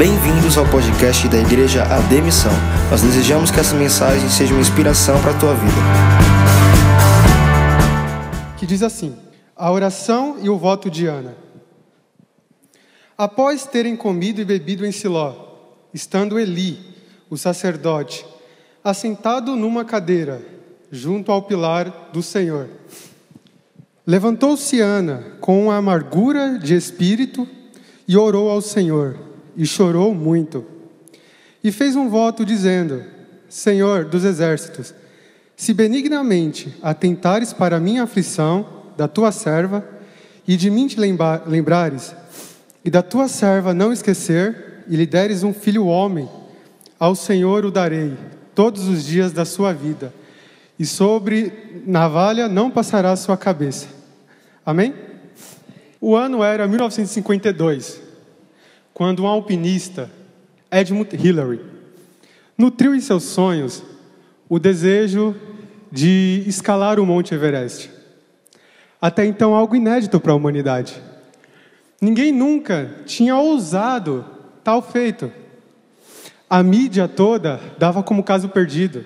Bem-vindos ao podcast da Igreja Ademissão. Nós desejamos que essa mensagem seja uma inspiração para a tua vida. Que diz assim: A oração e o voto de Ana. Após terem comido e bebido em Siló, estando Eli, o sacerdote, assentado numa cadeira, junto ao pilar do Senhor, levantou-se Ana com amargura de espírito e orou ao Senhor e chorou muito. E fez um voto dizendo: Senhor dos exércitos, se benignamente atentares para a minha aflição da tua serva, e de mim te lembrares, e da tua serva não esquecer, e lhe deres um filho homem, ao Senhor o darei todos os dias da sua vida, e sobre navalha não passará a sua cabeça. Amém? O ano era 1952 quando um alpinista, Edmund Hillary, nutriu em seus sonhos o desejo de escalar o Monte Everest. Até então, algo inédito para a humanidade. Ninguém nunca tinha ousado tal feito. A mídia toda dava como caso perdido.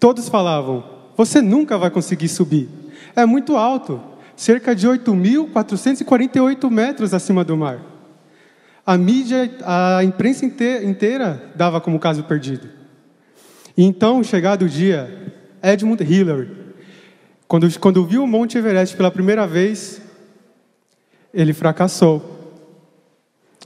Todos falavam: você nunca vai conseguir subir. É muito alto, cerca de 8.448 metros acima do mar. A mídia, a imprensa inteira dava como caso perdido. Então, chegado o dia, Edmund Hillary, quando, quando viu o Monte Everest pela primeira vez, ele fracassou.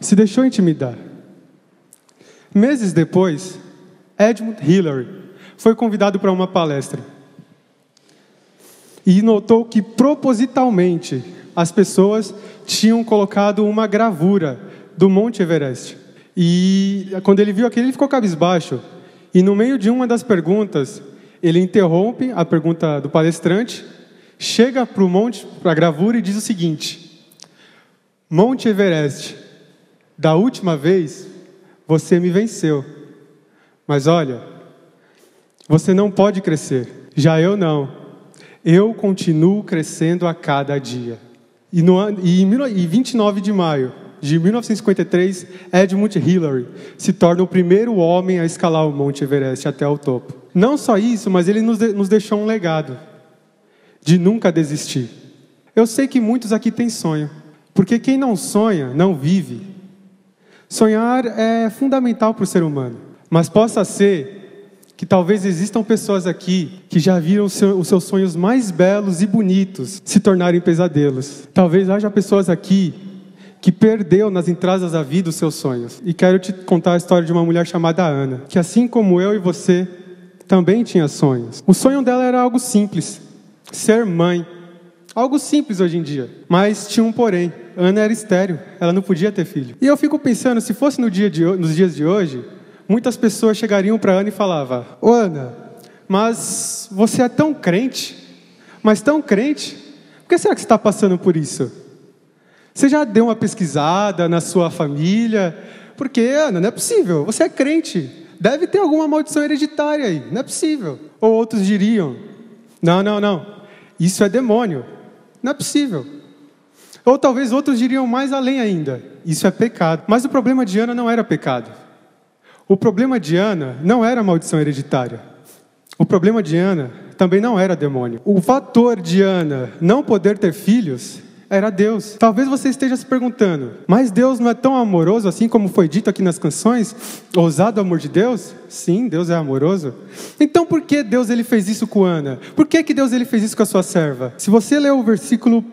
Se deixou intimidar. Meses depois, Edmund Hillary foi convidado para uma palestra. E notou que propositalmente as pessoas tinham colocado uma gravura do Monte Everest. E quando ele viu aquilo, ele ficou cabisbaixo. E no meio de uma das perguntas, ele interrompe a pergunta do palestrante, chega para o monte, para a gravura e diz o seguinte: Monte Everest, da última vez você me venceu, mas olha, você não pode crescer, já eu não. Eu continuo crescendo a cada dia. E, no, e em 29 de maio de 1953, Edmund Hillary se torna o primeiro homem a escalar o Monte Everest até o topo. Não só isso, mas ele nos, de, nos deixou um legado de nunca desistir. Eu sei que muitos aqui têm sonho, porque quem não sonha, não vive. Sonhar é fundamental para o ser humano, mas possa ser que talvez existam pessoas aqui que já viram os seus sonhos mais belos e bonitos se tornarem pesadelos. Talvez haja pessoas aqui que perdeu nas entradas da vida os seus sonhos. E quero te contar a história de uma mulher chamada Ana, que assim como eu e você, também tinha sonhos. O sonho dela era algo simples: ser mãe. Algo simples hoje em dia. Mas tinha um porém. Ana era estéreo, ela não podia ter filho. E eu fico pensando, se fosse no dia de, nos dias de hoje, muitas pessoas chegariam para Ana e falavam: Ô Ana, mas você é tão crente, mas tão crente, por que será que você está passando por isso? Você já deu uma pesquisada na sua família? Porque, Ana, não é possível, você é crente. Deve ter alguma maldição hereditária aí, não é possível. Ou outros diriam: não, não, não, isso é demônio, não é possível. Ou talvez outros diriam mais além ainda: isso é pecado. Mas o problema de Ana não era pecado. O problema de Ana não era maldição hereditária. O problema de Ana também não era demônio. O fator de Ana não poder ter filhos era Deus. Talvez você esteja se perguntando, mas Deus não é tão amoroso assim como foi dito aqui nas canções? Ousado amor de Deus? Sim, Deus é amoroso. Então por que Deus ele fez isso com Ana? Por que, que Deus ele fez isso com a sua serva? Se você ler o versículo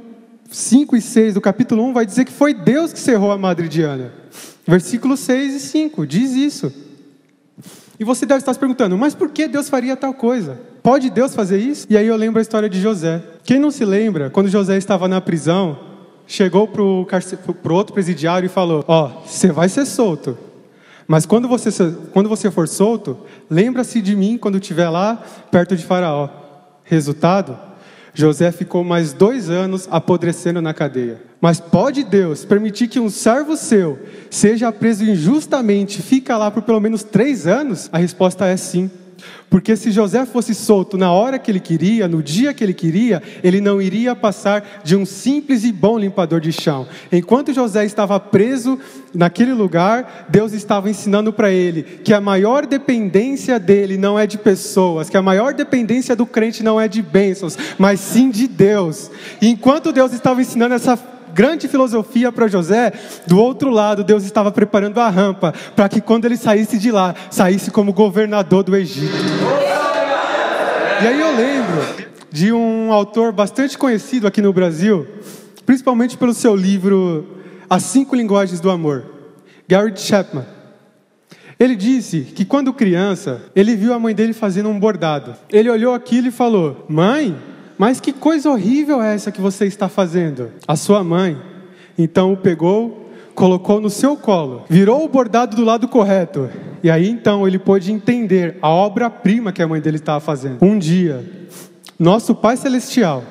5 e 6 do capítulo 1, vai dizer que foi Deus que cerrou a madre de Ana. Versículo 6 e 5 diz isso. E você deve estar se perguntando, mas por que Deus faria tal coisa? Pode Deus fazer isso? E aí eu lembro a história de José. Quem não se lembra, quando José estava na prisão, chegou para o outro presidiário e falou: Ó, oh, você vai ser solto. Mas quando você, quando você for solto, lembra-se de mim quando estiver lá perto de Faraó. Resultado: José ficou mais dois anos apodrecendo na cadeia. Mas pode Deus permitir que um servo seu seja preso injustamente e fica lá por pelo menos três anos? A resposta é sim. Porque se José fosse solto na hora que ele queria, no dia que ele queria, ele não iria passar de um simples e bom limpador de chão. Enquanto José estava preso naquele lugar, Deus estava ensinando para ele que a maior dependência dele não é de pessoas, que a maior dependência do crente não é de bênçãos, mas sim de Deus. E enquanto Deus estava ensinando essa grande filosofia para José, do outro lado, Deus estava preparando a rampa para que quando ele saísse de lá, saísse como governador do Egito. E aí eu lembro de um autor bastante conhecido aqui no Brasil, principalmente pelo seu livro As Cinco Linguagens do Amor, Gary Chapman. Ele disse que quando criança, ele viu a mãe dele fazendo um bordado. Ele olhou aquilo e falou: Mãe, mas que coisa horrível é essa que você está fazendo? A sua mãe então o pegou, colocou no seu colo, virou o bordado do lado correto. E aí então ele pôde entender a obra-prima que a mãe dele estava fazendo. Um dia, nosso Pai Celestial,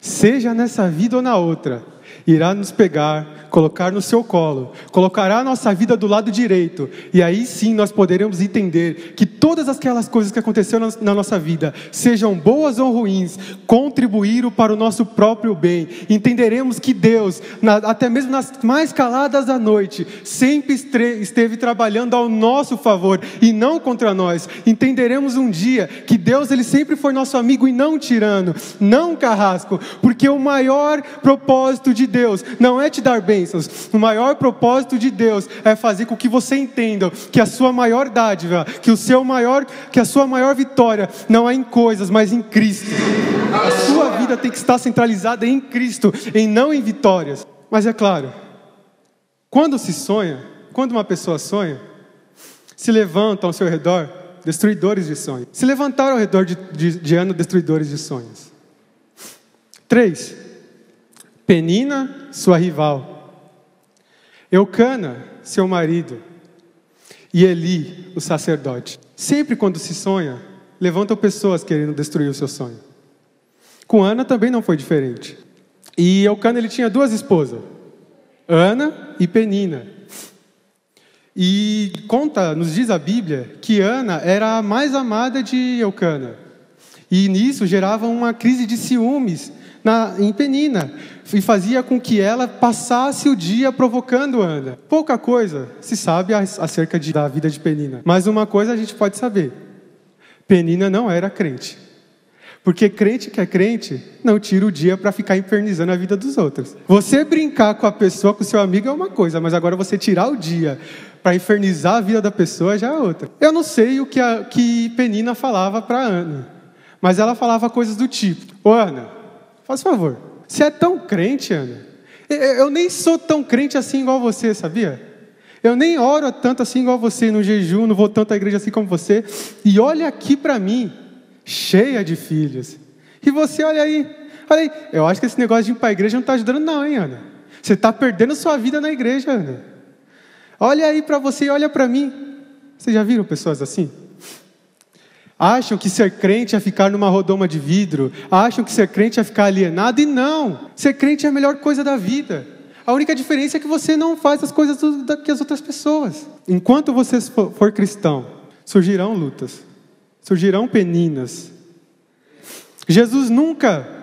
seja nessa vida ou na outra, irá nos pegar colocar no seu colo, colocará a nossa vida do lado direito, e aí sim nós poderemos entender que todas aquelas coisas que aconteceram na nossa vida, sejam boas ou ruins, contribuíram para o nosso próprio bem. Entenderemos que Deus, até mesmo nas mais caladas da noite, sempre esteve trabalhando ao nosso favor e não contra nós. Entenderemos um dia que Deus ele sempre foi nosso amigo e não tirano, não carrasco, porque o maior propósito de Deus não é te dar bem bênçãos. O maior propósito de Deus é fazer com que você entenda que a sua maior dádiva, que o seu maior, que a sua maior vitória não é em coisas, mas em Cristo. A sua vida tem que estar centralizada em Cristo, e não em vitórias. Mas é claro, quando se sonha, quando uma pessoa sonha, se levantam ao seu redor destruidores de sonhos. Se levantaram ao redor de, de, de Ana destruidores de sonhos. Três, Penina, sua rival. Eucana, seu marido, e Eli, o sacerdote. Sempre quando se sonha, levantam pessoas querendo destruir o seu sonho. Com Ana também não foi diferente. E Eucana ele tinha duas esposas, Ana e Penina. E conta, nos diz a Bíblia, que Ana era a mais amada de Eucana. E nisso gerava uma crise de ciúmes na, em Penina e fazia com que ela passasse o dia provocando Ana. Pouca coisa se sabe acerca de, da vida de Penina, mas uma coisa a gente pode saber: Penina não era crente. Porque crente que é crente não tira o dia para ficar infernizando a vida dos outros. Você brincar com a pessoa, com o seu amigo é uma coisa, mas agora você tirar o dia para infernizar a vida da pessoa já é outra. Eu não sei o que, a, que Penina falava para Ana, mas ela falava coisas do tipo: Ô Ana, Faz favor. Você é tão crente, Ana. Eu nem sou tão crente assim igual você, sabia? Eu nem oro tanto assim igual você no jejum, não vou tanto à igreja assim como você. E olha aqui para mim, cheia de filhos. E você, olha aí, olha aí. Eu acho que esse negócio de ir para a igreja não está ajudando, não, hein, Ana? Você está perdendo sua vida na igreja, Ana. Olha aí para você e olha para mim. Vocês já viram pessoas assim? Acham que ser crente é ficar numa rodoma de vidro, acham que ser crente é ficar alienado, e não! Ser crente é a melhor coisa da vida. A única diferença é que você não faz as coisas que as outras pessoas. Enquanto você for cristão, surgirão lutas, surgirão peninas. Jesus nunca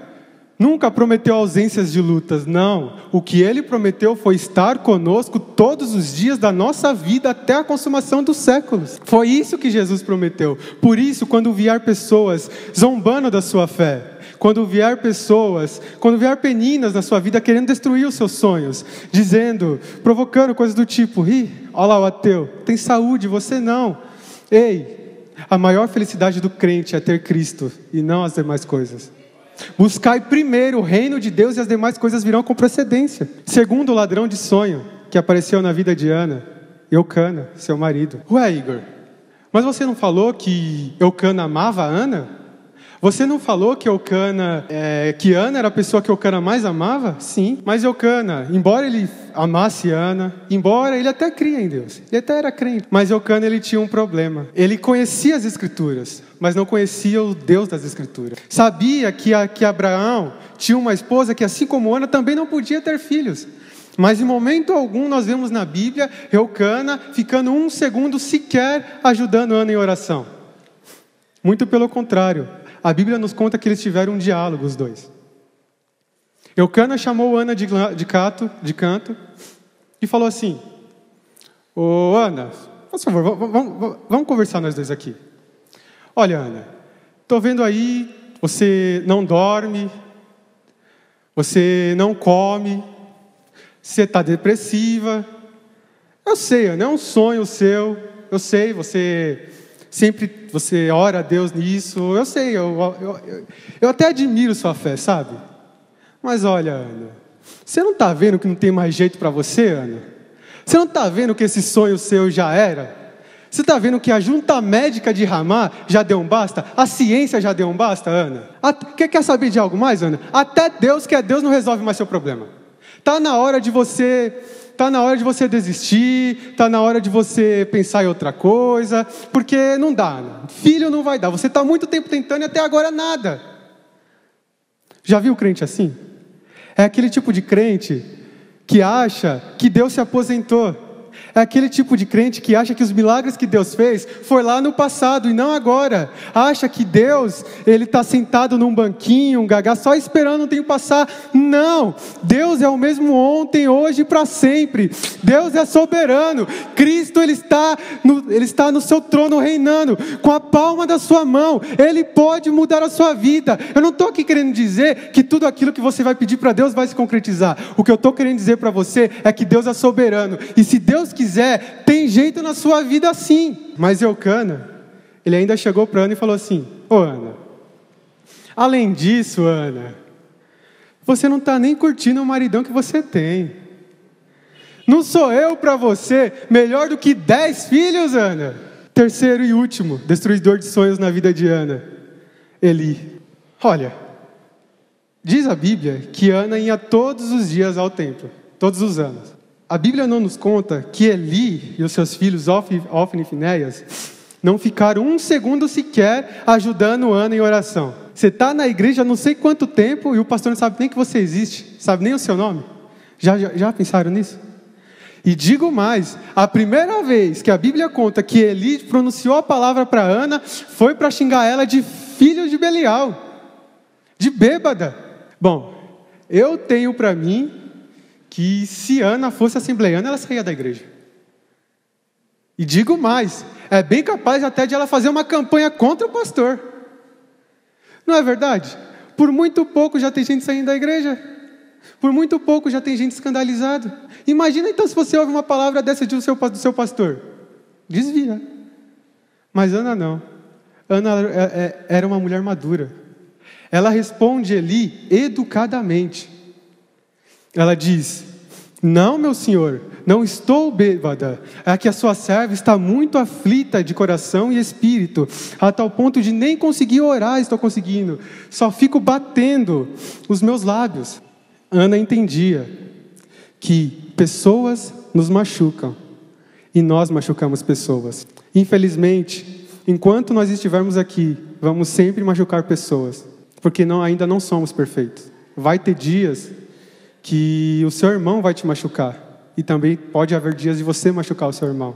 Nunca prometeu ausências de lutas, não. O que ele prometeu foi estar conosco todos os dias da nossa vida até a consumação dos séculos. Foi isso que Jesus prometeu. Por isso, quando vier pessoas zombando da sua fé, quando vier pessoas, quando vier peninas na sua vida querendo destruir os seus sonhos, dizendo, provocando coisas do tipo: ih, olha lá o ateu, tem saúde, você não. Ei, a maior felicidade do crente é ter Cristo e não as demais coisas. Buscai primeiro o reino de Deus e as demais coisas virão com precedência. Segundo o ladrão de sonho que apareceu na vida de Ana, Eucana, seu marido. Ué, Igor, mas você não falou que Eucana amava Ana? Você não falou que Eucana, é, que Ana era a pessoa que Eucana mais amava? Sim, mas Eucana, embora ele amasse Ana, embora ele até cria em Deus, ele até era crente, mas Eucana ele tinha um problema. Ele conhecia as Escrituras, mas não conhecia o Deus das Escrituras. Sabia que, a, que Abraão tinha uma esposa que, assim como Ana, também não podia ter filhos. Mas em momento algum nós vemos na Bíblia Eucana ficando um segundo sequer ajudando Ana em oração. Muito pelo contrário, a Bíblia nos conta que eles tiveram um diálogo, os dois. Eucana chamou Ana de, de, cato, de canto e falou assim: Ô Ana, por favor, vamos, vamos, vamos conversar nós dois aqui. Olha, Ana, estou vendo aí, você não dorme, você não come, você está depressiva. Eu sei, Ana, é um sonho seu, eu sei, você sempre você ora a Deus nisso. Eu sei, eu, eu, eu até admiro sua fé, sabe? Mas olha, Ana, você não está vendo que não tem mais jeito para você, Ana? Você não está vendo que esse sonho seu já era? Você está vendo que a junta médica de Ramá já deu um basta? A ciência já deu um basta, Ana? Quer, quer saber de algo mais, Ana? Até Deus, que é Deus, não resolve mais seu problema. Está na hora de você Está na hora de você desistir, está na hora de você pensar em outra coisa, porque não dá. Filho não vai dar. Você está muito tempo tentando e até agora nada. Já viu crente assim? É aquele tipo de crente que acha que Deus se aposentou. É aquele tipo de crente que acha que os milagres que Deus fez foi lá no passado e não agora. Acha que Deus, ele está sentado num banquinho, um gagá, só esperando o tempo passar. Não! Deus é o mesmo ontem, hoje e para sempre. Deus é soberano. Cristo, ele está, no, ele está no seu trono reinando, com a palma da sua mão. Ele pode mudar a sua vida. Eu não estou aqui querendo dizer que tudo aquilo que você vai pedir para Deus vai se concretizar. O que eu estou querendo dizer para você é que Deus é soberano. E se Deus quiser, quiser, tem jeito na sua vida assim. Mas Eucana, ele ainda chegou para Ana e falou assim: Ô Ana, além disso, Ana, você não está nem curtindo o maridão que você tem. Não sou eu para você melhor do que dez filhos, Ana? Terceiro e último, destruidor de sonhos na vida de Ana, Eli. Olha, diz a Bíblia que Ana ia todos os dias ao templo, todos os anos. A Bíblia não nos conta que Eli e os seus filhos, Ofni e Finéias, não ficaram um segundo sequer ajudando Ana em oração. Você está na igreja não sei quanto tempo e o pastor não sabe nem que você existe, sabe nem o seu nome. Já, já, já pensaram nisso? E digo mais: a primeira vez que a Bíblia conta que Eli pronunciou a palavra para Ana foi para xingar ela de filho de Belial, de bêbada. Bom, eu tenho para mim que se Ana fosse assembleiana, ela saía da igreja. E digo mais, é bem capaz até de ela fazer uma campanha contra o pastor. Não é verdade? Por muito pouco já tem gente saindo da igreja. Por muito pouco já tem gente escandalizada. Imagina então se você ouve uma palavra dessa do seu, do seu pastor. Desvia. Mas Ana não. Ana é, é, era uma mulher madura. Ela responde ali educadamente. Ela diz: Não, meu senhor, não estou bêbada. É que a sua serva está muito aflita de coração e espírito, a tal ponto de nem conseguir orar estou conseguindo. Só fico batendo os meus lábios. Ana entendia que pessoas nos machucam e nós machucamos pessoas. Infelizmente, enquanto nós estivermos aqui, vamos sempre machucar pessoas, porque não, ainda não somos perfeitos. Vai ter dias que o seu irmão vai te machucar. E também pode haver dias de você machucar o seu irmão.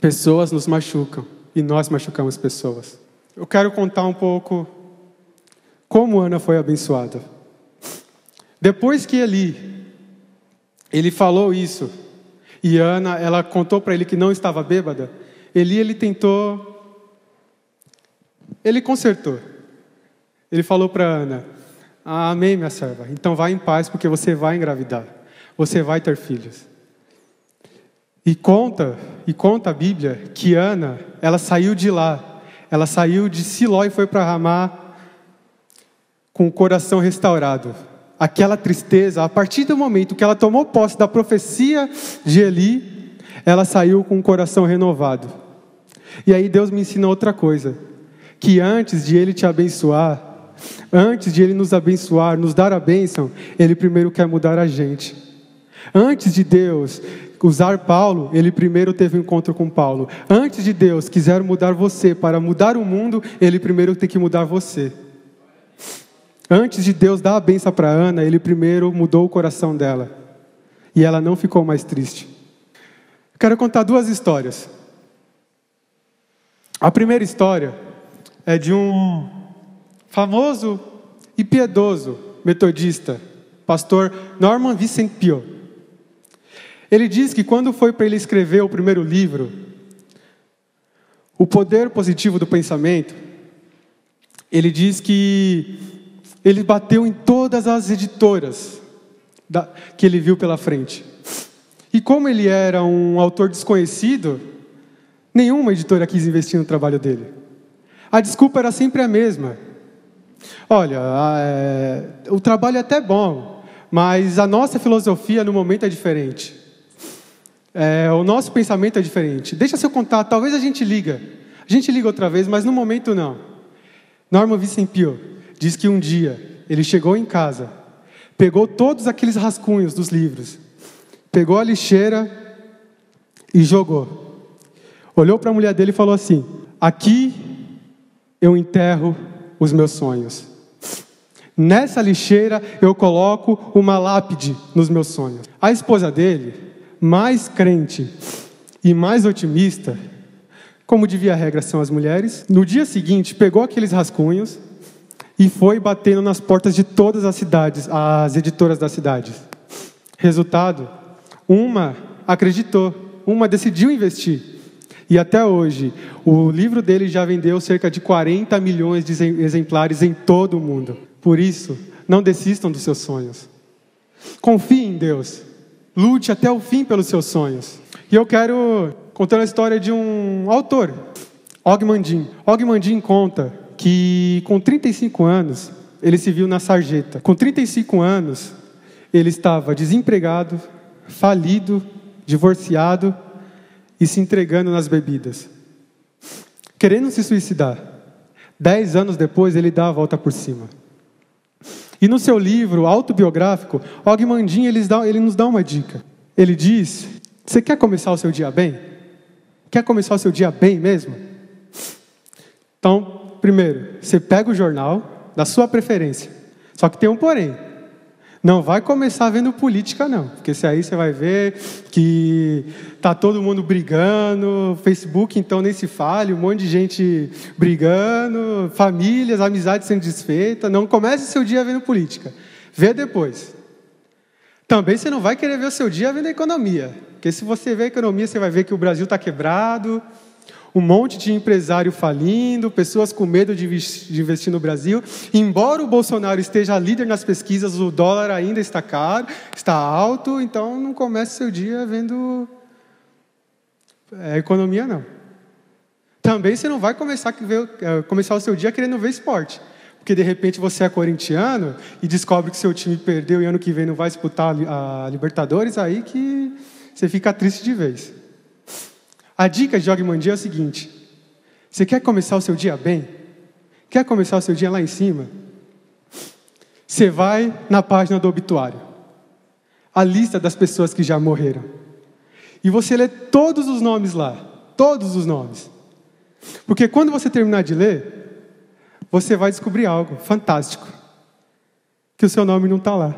Pessoas nos machucam e nós machucamos pessoas. Eu quero contar um pouco como Ana foi abençoada. Depois que ele ele falou isso e Ana ela contou para ele que não estava bêbada, Eli ele tentou ele consertou. Ele falou para Ana: amém, minha serva. Então vá em paz, porque você vai engravidar. Você vai ter filhos. E conta, e conta a Bíblia que Ana, ela saiu de lá. Ela saiu de Siló e foi para Ramá com o coração restaurado. Aquela tristeza, a partir do momento que ela tomou posse da profecia de Eli, ela saiu com o coração renovado. E aí Deus me ensina outra coisa, que antes de ele te abençoar, Antes de Ele nos abençoar, nos dar a bênção, Ele primeiro quer mudar a gente. Antes de Deus usar Paulo, Ele primeiro teve um encontro com Paulo. Antes de Deus quiser mudar você para mudar o mundo, Ele primeiro tem que mudar você. Antes de Deus dar a benção para Ana, Ele primeiro mudou o coração dela. E ela não ficou mais triste. Quero contar duas histórias. A primeira história é de um famoso e piedoso metodista, pastor Norman Vincent Peale. Ele diz que quando foi para ele escrever o primeiro livro, O Poder Positivo do Pensamento, ele diz que ele bateu em todas as editoras que ele viu pela frente. E como ele era um autor desconhecido, nenhuma editora quis investir no trabalho dele. A desculpa era sempre a mesma. Olha, é, o trabalho é até bom, mas a nossa filosofia no momento é diferente. É, o nosso pensamento é diferente. Deixa seu contato, talvez a gente liga. A gente liga outra vez, mas no momento não. Norman Vincent Peale diz que um dia ele chegou em casa, pegou todos aqueles rascunhos dos livros, pegou a lixeira e jogou. Olhou para a mulher dele e falou assim: Aqui eu enterro os meus sonhos. Nessa lixeira eu coloco uma lápide nos meus sonhos. A esposa dele, mais crente e mais otimista, como devia a regra são as mulheres, no dia seguinte pegou aqueles rascunhos e foi batendo nas portas de todas as cidades, as editoras das cidades. Resultado, uma acreditou, uma decidiu investir. E até hoje, o livro dele já vendeu cerca de 40 milhões de exemplares em todo o mundo. Por isso, não desistam dos seus sonhos. Confie em Deus. Lute até o fim pelos seus sonhos. E eu quero contar a história de um autor, Og Mandin. Og Mandin conta que com 35 anos ele se viu na sarjeta. Com 35 anos, ele estava desempregado, falido, divorciado e se entregando nas bebidas, querendo se suicidar. Dez anos depois, ele dá a volta por cima. E no seu livro autobiográfico, Og Mandin ele, ele nos dá uma dica. Ele diz: Você quer começar o seu dia bem? Quer começar o seu dia bem mesmo? Então, primeiro, você pega o jornal da sua preferência. Só que tem um porém. Não vai começar vendo política, não. Porque se aí você vai ver que tá todo mundo brigando, Facebook então nem se fale, um monte de gente brigando, famílias, amizades sendo desfeitas. Não comece seu dia vendo política. Vê depois. Também você não vai querer ver o seu dia vendo economia. Porque se você vê a economia, você vai ver que o Brasil está quebrado, um monte de empresário falindo, pessoas com medo de investir no Brasil. Embora o Bolsonaro esteja líder nas pesquisas, o dólar ainda está caro, está alto, então não comece seu dia vendo é, economia, não. Também você não vai começar, ver, é, começar o seu dia querendo ver esporte. Porque de repente você é corintiano e descobre que seu time perdeu e ano que vem não vai disputar a Libertadores, aí que você fica triste de vez. A dica de Jogmandia é o seguinte: você quer começar o seu dia bem? Quer começar o seu dia lá em cima? Você vai na página do obituário, a lista das pessoas que já morreram, e você lê todos os nomes lá, todos os nomes. Porque quando você terminar de ler, você vai descobrir algo fantástico: que o seu nome não está lá.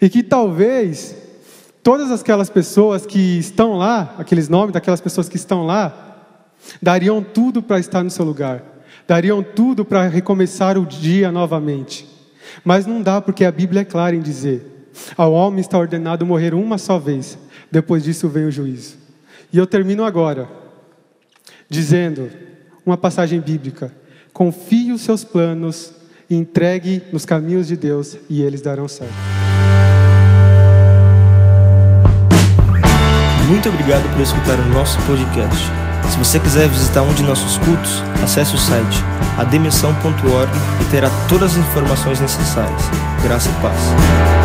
E que talvez todas aquelas pessoas que estão lá, aqueles nomes daquelas pessoas que estão lá, dariam tudo para estar no seu lugar, dariam tudo para recomeçar o dia novamente. Mas não dá porque a Bíblia é clara em dizer: ao homem está ordenado morrer uma só vez, depois disso vem o juízo. E eu termino agora dizendo uma passagem bíblica: confie os seus planos e entregue nos caminhos de Deus e eles darão certo. Muito obrigado por escutar o nosso podcast. Se você quiser visitar um de nossos cultos, acesse o site ademissão.org e terá todas as informações necessárias. Graça e paz.